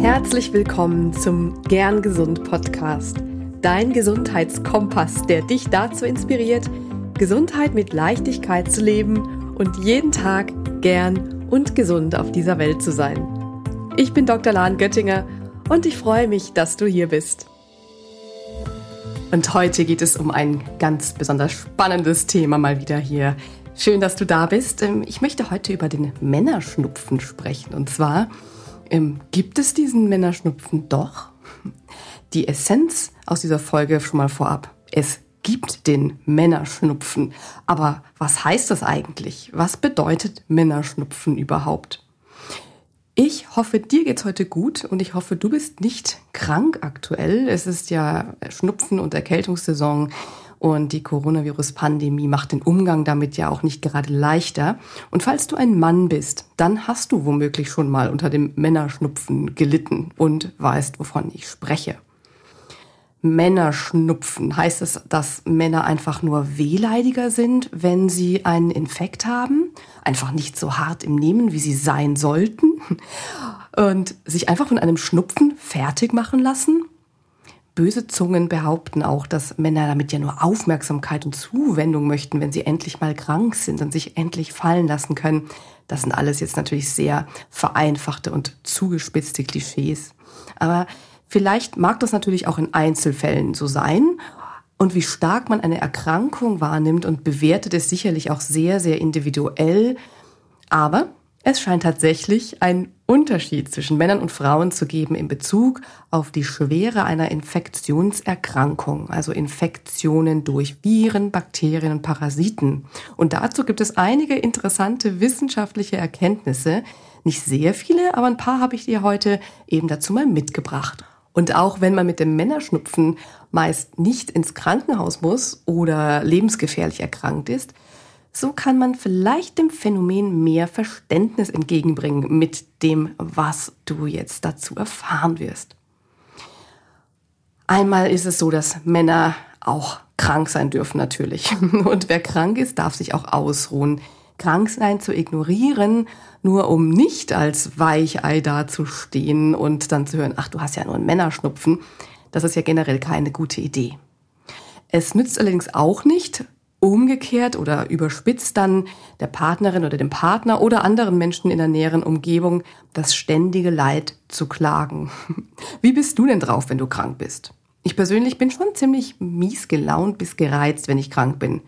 Herzlich willkommen zum Gern Gesund Podcast, dein Gesundheitskompass, der dich dazu inspiriert, Gesundheit mit Leichtigkeit zu leben und jeden Tag gern und gesund auf dieser Welt zu sein. Ich bin Dr. Lahn Göttinger und ich freue mich, dass du hier bist. Und heute geht es um ein ganz besonders spannendes Thema mal wieder hier. Schön, dass du da bist. Ähm, ich möchte heute über den Männerschnupfen sprechen. Und zwar ähm, gibt es diesen Männerschnupfen doch? Die Essenz aus dieser Folge schon mal vorab. Es gibt den Männerschnupfen. Aber was heißt das eigentlich? Was bedeutet Männerschnupfen überhaupt? Ich hoffe, dir geht's heute gut und ich hoffe, du bist nicht krank aktuell. Es ist ja Schnupfen- und Erkältungssaison und die Coronavirus-Pandemie macht den Umgang damit ja auch nicht gerade leichter. Und falls du ein Mann bist, dann hast du womöglich schon mal unter dem Männerschnupfen gelitten und weißt, wovon ich spreche. Männerschnupfen heißt es, dass Männer einfach nur wehleidiger sind, wenn sie einen Infekt haben, einfach nicht so hart im Nehmen, wie sie sein sollten und sich einfach von einem Schnupfen fertig machen lassen Böse Zungen behaupten auch, dass Männer damit ja nur Aufmerksamkeit und Zuwendung möchten, wenn sie endlich mal krank sind und sich endlich fallen lassen können. Das sind alles jetzt natürlich sehr vereinfachte und zugespitzte Klischees. Aber vielleicht mag das natürlich auch in Einzelfällen so sein. Und wie stark man eine Erkrankung wahrnimmt und bewertet, ist sicherlich auch sehr, sehr individuell. Aber es scheint tatsächlich einen Unterschied zwischen Männern und Frauen zu geben in Bezug auf die Schwere einer Infektionserkrankung, also Infektionen durch Viren, Bakterien und Parasiten. Und dazu gibt es einige interessante wissenschaftliche Erkenntnisse. Nicht sehr viele, aber ein paar habe ich dir heute eben dazu mal mitgebracht. Und auch wenn man mit dem Männerschnupfen meist nicht ins Krankenhaus muss oder lebensgefährlich erkrankt ist, so kann man vielleicht dem Phänomen mehr Verständnis entgegenbringen mit dem, was du jetzt dazu erfahren wirst. Einmal ist es so, dass Männer auch krank sein dürfen natürlich. Und wer krank ist, darf sich auch ausruhen. Krank sein zu ignorieren, nur um nicht als Weichei dazustehen und dann zu hören, ach, du hast ja nur einen Männerschnupfen, das ist ja generell keine gute Idee. Es nützt allerdings auch nicht, umgekehrt oder überspitzt dann der Partnerin oder dem Partner oder anderen Menschen in der näheren Umgebung das ständige Leid zu klagen. Wie bist du denn drauf, wenn du krank bist? Ich persönlich bin schon ziemlich mies gelaunt bis gereizt, wenn ich krank bin.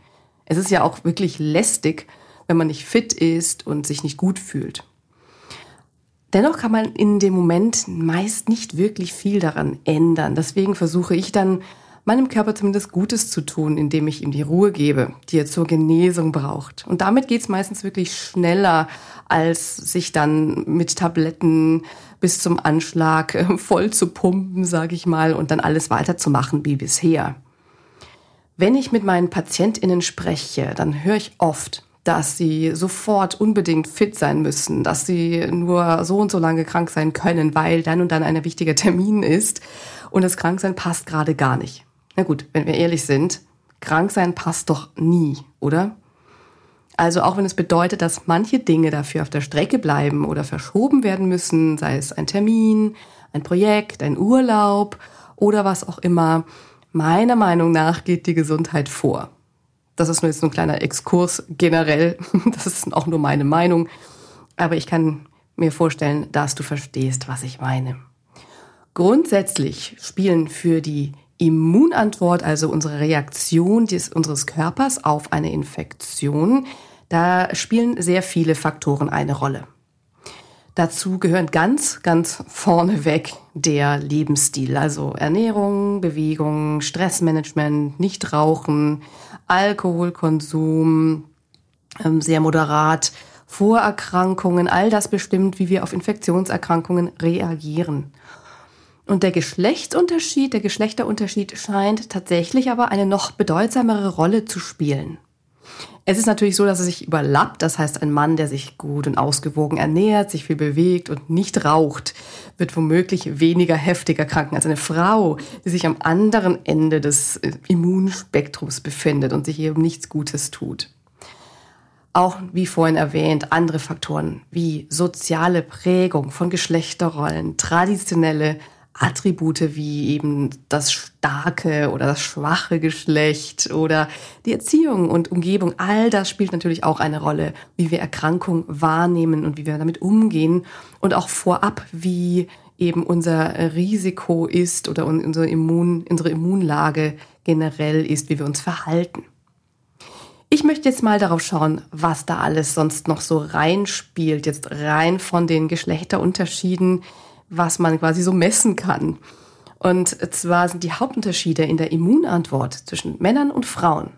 Es ist ja auch wirklich lästig, wenn man nicht fit ist und sich nicht gut fühlt. Dennoch kann man in dem Moment meist nicht wirklich viel daran ändern. Deswegen versuche ich dann meinem Körper zumindest Gutes zu tun, indem ich ihm die Ruhe gebe, die er zur Genesung braucht. Und damit geht's meistens wirklich schneller, als sich dann mit Tabletten bis zum Anschlag äh, voll zu pumpen, sage ich mal, und dann alles weiterzumachen wie bisher. Wenn ich mit meinen Patientinnen spreche, dann höre ich oft, dass sie sofort unbedingt fit sein müssen, dass sie nur so und so lange krank sein können, weil dann und dann ein wichtiger Termin ist und das Kranksein passt gerade gar nicht. Na gut, wenn wir ehrlich sind, krank sein passt doch nie, oder? Also auch wenn es bedeutet, dass manche Dinge dafür auf der Strecke bleiben oder verschoben werden müssen, sei es ein Termin, ein Projekt, ein Urlaub oder was auch immer, meiner Meinung nach geht die Gesundheit vor. Das ist nur jetzt so ein kleiner Exkurs generell. Das ist auch nur meine Meinung. Aber ich kann mir vorstellen, dass du verstehst, was ich meine. Grundsätzlich spielen für die Immunantwort, also unsere Reaktion des, unseres Körpers auf eine Infektion, da spielen sehr viele Faktoren eine Rolle. Dazu gehören ganz, ganz vorneweg der Lebensstil, also Ernährung, Bewegung, Stressmanagement, Nichtrauchen, Alkoholkonsum, ähm, sehr moderat, Vorerkrankungen, all das bestimmt, wie wir auf Infektionserkrankungen reagieren. Und der Geschlechtsunterschied, der Geschlechterunterschied scheint tatsächlich aber eine noch bedeutsamere Rolle zu spielen. Es ist natürlich so, dass es sich überlappt. Das heißt, ein Mann, der sich gut und ausgewogen ernährt, sich viel bewegt und nicht raucht, wird womöglich weniger heftig erkranken als eine Frau, die sich am anderen Ende des Immunspektrums befindet und sich eben nichts Gutes tut. Auch wie vorhin erwähnt, andere Faktoren wie soziale Prägung von Geschlechterrollen, traditionelle Attribute wie eben das starke oder das schwache Geschlecht oder die Erziehung und Umgebung, all das spielt natürlich auch eine Rolle, wie wir Erkrankung wahrnehmen und wie wir damit umgehen und auch vorab, wie eben unser Risiko ist oder unsere, Immun, unsere Immunlage generell ist, wie wir uns verhalten. Ich möchte jetzt mal darauf schauen, was da alles sonst noch so reinspielt, jetzt rein von den Geschlechterunterschieden, was man quasi so messen kann. Und zwar sind die Hauptunterschiede in der Immunantwort zwischen Männern und Frauen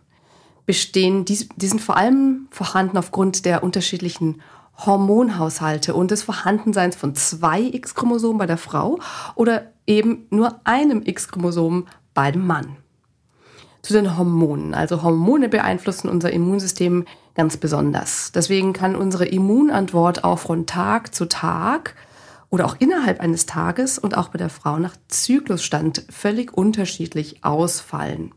bestehen, die, die sind vor allem vorhanden aufgrund der unterschiedlichen Hormonhaushalte und des Vorhandenseins von zwei X-Chromosomen bei der Frau oder eben nur einem X-Chromosom bei dem Mann zu den Hormonen. Also Hormone beeinflussen unser Immunsystem ganz besonders. Deswegen kann unsere Immunantwort auch von Tag zu Tag oder auch innerhalb eines Tages und auch bei der Frau nach Zyklusstand völlig unterschiedlich ausfallen.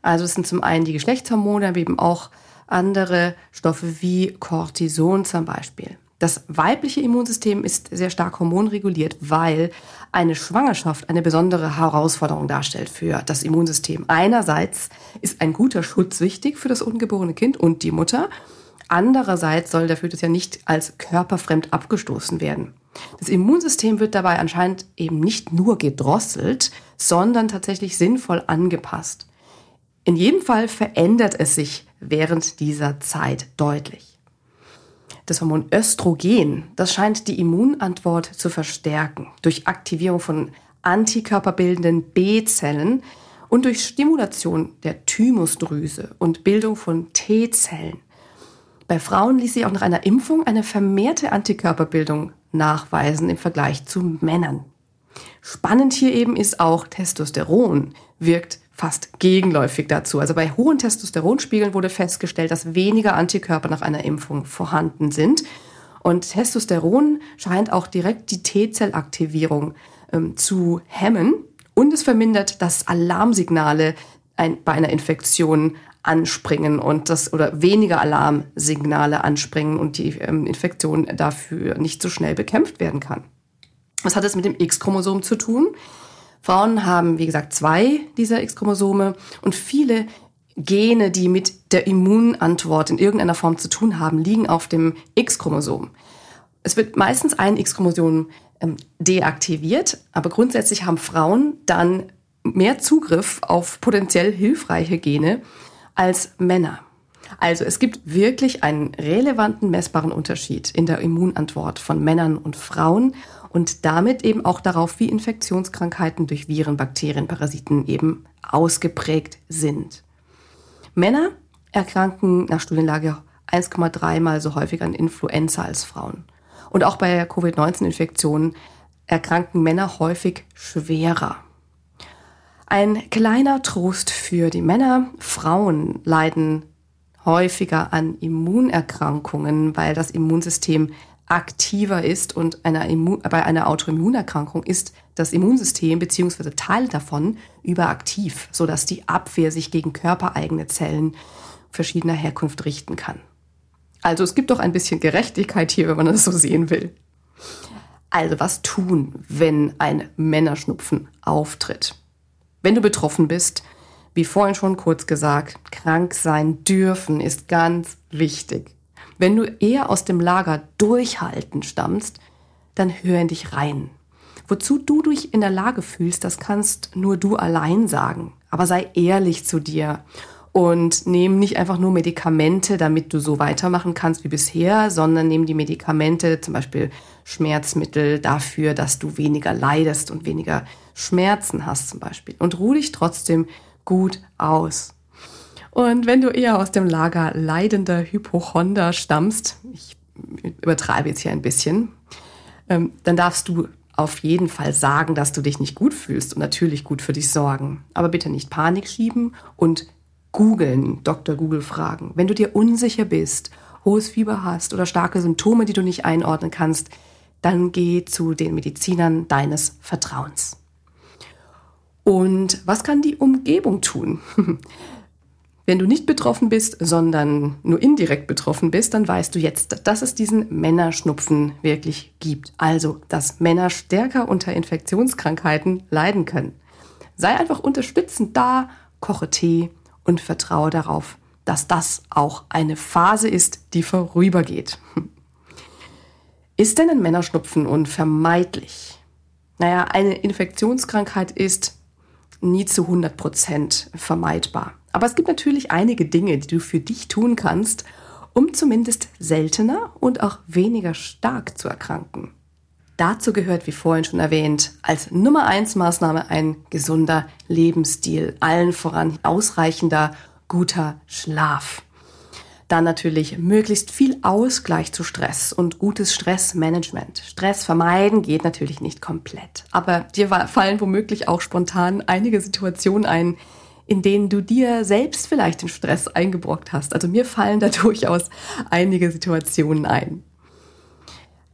Also es sind zum einen die Geschlechtshormone, aber eben auch andere Stoffe wie Cortison zum Beispiel. Das weibliche Immunsystem ist sehr stark hormonreguliert, weil eine Schwangerschaft eine besondere Herausforderung darstellt für das Immunsystem. Einerseits ist ein guter Schutz wichtig für das ungeborene Kind und die Mutter. Andererseits soll der Fötus ja nicht als körperfremd abgestoßen werden. Das Immunsystem wird dabei anscheinend eben nicht nur gedrosselt, sondern tatsächlich sinnvoll angepasst. In jedem Fall verändert es sich während dieser Zeit deutlich. Das Hormon Östrogen, das scheint die Immunantwort zu verstärken durch Aktivierung von antikörperbildenden B-Zellen und durch Stimulation der Thymusdrüse und Bildung von T-Zellen. Bei Frauen ließ sich auch nach einer Impfung eine vermehrte Antikörperbildung nachweisen im Vergleich zu Männern. Spannend hier eben ist auch Testosteron wirkt fast gegenläufig dazu. Also bei hohen Testosteronspiegeln wurde festgestellt, dass weniger Antikörper nach einer Impfung vorhanden sind. Und Testosteron scheint auch direkt die T-Zellaktivierung ähm, zu hemmen und es vermindert, dass Alarmsignale ein, bei einer Infektion anspringen und das oder weniger Alarmsignale anspringen und die ähm, Infektion dafür nicht so schnell bekämpft werden kann. Was hat es mit dem X-Chromosom zu tun? Frauen haben, wie gesagt, zwei dieser X-Chromosome und viele Gene, die mit der Immunantwort in irgendeiner Form zu tun haben, liegen auf dem X-Chromosom. Es wird meistens ein X-Chromosom ähm, deaktiviert, aber grundsätzlich haben Frauen dann mehr Zugriff auf potenziell hilfreiche Gene als Männer. Also es gibt wirklich einen relevanten messbaren Unterschied in der Immunantwort von Männern und Frauen und damit eben auch darauf, wie Infektionskrankheiten durch Viren, Bakterien, Parasiten eben ausgeprägt sind. Männer erkranken nach Studienlage 1,3 mal so häufig an Influenza als Frauen. Und auch bei Covid-19-Infektionen erkranken Männer häufig schwerer. Ein kleiner Trost für die Männer. Frauen leiden häufiger an Immunerkrankungen, weil das Immunsystem aktiver ist und einer bei einer Autoimmunerkrankung ist das Immunsystem bzw. Teile davon überaktiv, sodass die Abwehr sich gegen körpereigene Zellen verschiedener Herkunft richten kann. Also es gibt doch ein bisschen Gerechtigkeit hier, wenn man das so sehen will. Also was tun, wenn ein Männerschnupfen auftritt? Wenn du betroffen bist, wie vorhin schon kurz gesagt, krank sein dürfen ist ganz wichtig. Wenn du eher aus dem Lager Durchhalten stammst, dann hör in dich rein. Wozu du dich in der Lage fühlst, das kannst nur du allein sagen. Aber sei ehrlich zu dir und nimm nicht einfach nur Medikamente, damit du so weitermachen kannst wie bisher, sondern nimm die Medikamente, zum Beispiel Schmerzmittel, dafür, dass du weniger leidest und weniger Schmerzen hast zum Beispiel. Und ruh dich trotzdem gut aus. Und wenn du eher aus dem Lager leidender Hypochonder stammst, ich übertreibe jetzt hier ein bisschen, ähm, dann darfst du auf jeden Fall sagen, dass du dich nicht gut fühlst und natürlich gut für dich sorgen. Aber bitte nicht Panik schieben und googeln, Dr. Google fragen. Wenn du dir unsicher bist, hohes Fieber hast oder starke Symptome, die du nicht einordnen kannst, dann geh zu den Medizinern deines Vertrauens. Und was kann die Umgebung tun? Wenn du nicht betroffen bist, sondern nur indirekt betroffen bist, dann weißt du jetzt, dass es diesen Männerschnupfen wirklich gibt. Also, dass Männer stärker unter Infektionskrankheiten leiden können. Sei einfach unterstützend da, koche Tee und vertraue darauf, dass das auch eine Phase ist, die vorübergeht. Ist denn ein Männerschnupfen unvermeidlich? Naja, eine Infektionskrankheit ist nie zu 100 Prozent vermeidbar. Aber es gibt natürlich einige Dinge, die du für dich tun kannst, um zumindest seltener und auch weniger stark zu erkranken. Dazu gehört, wie vorhin schon erwähnt, als Nummer eins Maßnahme ein gesunder Lebensstil, allen voran ausreichender, guter Schlaf. Dann natürlich möglichst viel Ausgleich zu Stress und gutes Stressmanagement. Stress vermeiden geht natürlich nicht komplett. Aber dir fallen womöglich auch spontan einige Situationen ein, in denen du dir selbst vielleicht den Stress eingebrockt hast. Also mir fallen da durchaus einige Situationen ein.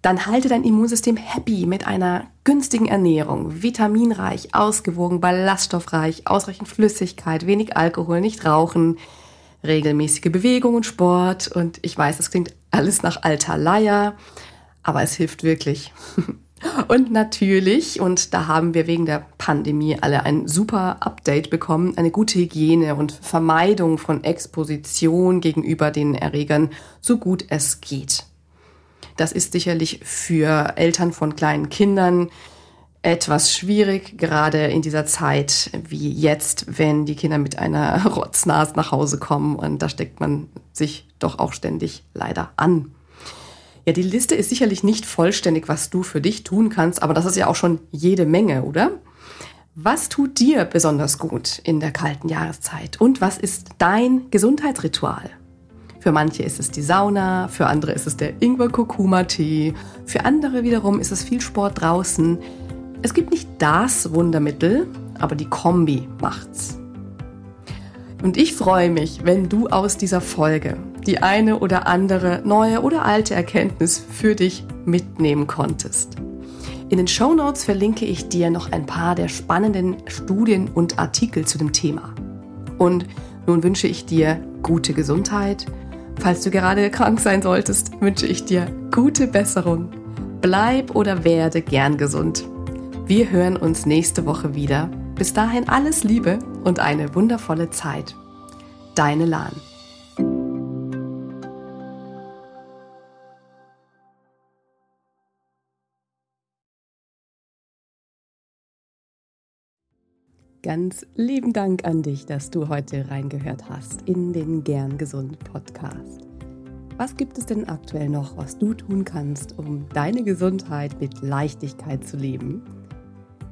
Dann halte dein Immunsystem happy mit einer günstigen Ernährung, vitaminreich, ausgewogen, ballaststoffreich, ausreichend Flüssigkeit, wenig Alkohol, nicht rauchen, regelmäßige Bewegung und Sport. Und ich weiß, es klingt alles nach alter Leier, aber es hilft wirklich. Und natürlich, und da haben wir wegen der Pandemie alle ein super Update bekommen, eine gute Hygiene und Vermeidung von Exposition gegenüber den Erregern, so gut es geht. Das ist sicherlich für Eltern von kleinen Kindern etwas schwierig, gerade in dieser Zeit wie jetzt, wenn die Kinder mit einer Rotznase nach Hause kommen und da steckt man sich doch auch ständig leider an. Ja, die Liste ist sicherlich nicht vollständig, was du für dich tun kannst, aber das ist ja auch schon jede Menge, oder? Was tut dir besonders gut in der kalten Jahreszeit und was ist dein Gesundheitsritual? Für manche ist es die Sauna, für andere ist es der Ingwer-Kurkuma-Tee, für andere wiederum ist es viel Sport draußen. Es gibt nicht das Wundermittel, aber die Kombi macht's. Und ich freue mich, wenn du aus dieser Folge die eine oder andere neue oder alte Erkenntnis für dich mitnehmen konntest. In den Show Notes verlinke ich dir noch ein paar der spannenden Studien und Artikel zu dem Thema. Und nun wünsche ich dir gute Gesundheit. Falls du gerade krank sein solltest, wünsche ich dir gute Besserung. Bleib oder werde gern gesund. Wir hören uns nächste Woche wieder. Bis dahin alles Liebe und eine wundervolle Zeit. Deine Lahn. Ganz lieben Dank an dich, dass du heute reingehört hast in den Gern Gesund Podcast. Was gibt es denn aktuell noch, was du tun kannst, um deine Gesundheit mit Leichtigkeit zu leben?